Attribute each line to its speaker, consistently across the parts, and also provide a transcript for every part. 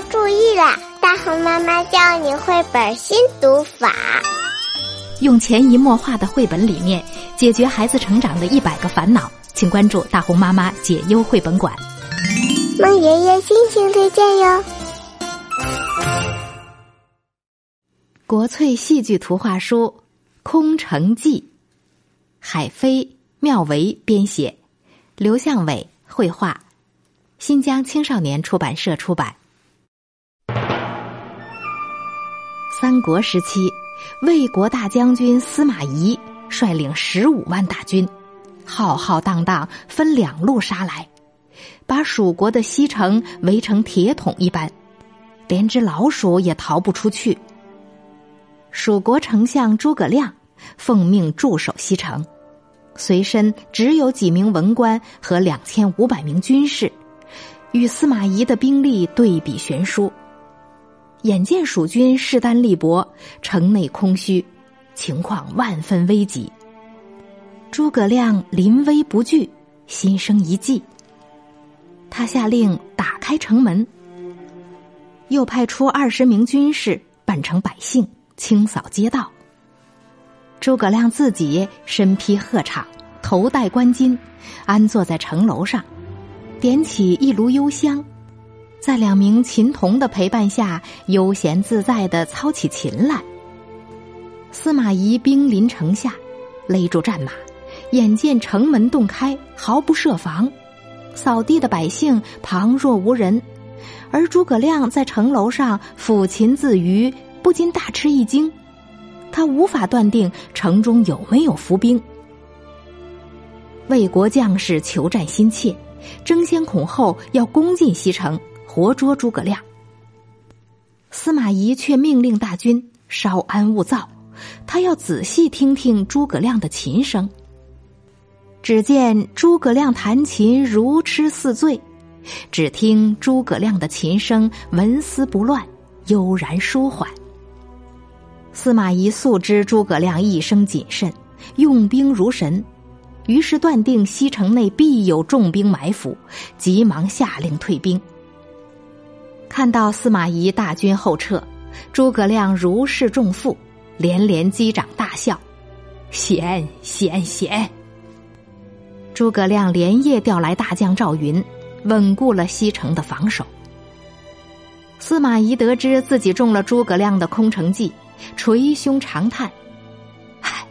Speaker 1: 妈注意啦！大红妈妈教你绘本新读法，
Speaker 2: 用潜移默化的绘本理念解决孩子成长的一百个烦恼，请关注大红妈妈解忧绘本馆。
Speaker 1: 孟爷爷心情推荐哟。
Speaker 2: 国粹戏剧图画书《空城计》，海飞、妙维编写，刘向伟绘画，新疆青少年出版社出版。三国时期，魏国大将军司马懿率领十五万大军，浩浩荡荡分两路杀来，把蜀国的西城围成铁桶一般，连只老鼠也逃不出去。蜀国丞相诸葛亮奉命驻守西城，随身只有几名文官和两千五百名军士，与司马懿的兵力对比悬殊。眼见蜀军势单力薄，城内空虚，情况万分危急。诸葛亮临危不惧，心生一计。他下令打开城门，又派出二十名军士扮成百姓。清扫街道。诸葛亮自己身披鹤氅，头戴冠巾，安坐在城楼上，点起一炉幽香，在两名琴童的陪伴下，悠闲自在的操起琴来。司马懿兵临城下，勒住战马，眼见城门洞开，毫不设防，扫地的百姓旁若无人，而诸葛亮在城楼上抚琴自娱。不禁大吃一惊，他无法断定城中有没有伏兵。魏国将士求战心切，争先恐后要攻进西城，活捉诸葛亮。司马懿却命令大军稍安勿躁，他要仔细听听诸葛亮的琴声。只见诸葛亮弹琴如痴似醉，只听诸葛亮的琴声纹丝不乱，悠然舒缓。司马懿素知诸葛亮一生谨慎，用兵如神，于是断定西城内必有重兵埋伏，急忙下令退兵。看到司马懿大军后撤，诸葛亮如释重负，连连击掌大笑：“险险险！”诸葛亮连夜调来大将赵云，稳固了西城的防守。司马懿得知自己中了诸葛亮的空城计。捶胸长叹：“唉，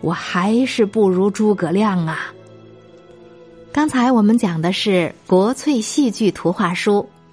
Speaker 2: 我还是不如诸葛亮啊！”刚才我们讲的是国粹戏剧图画书《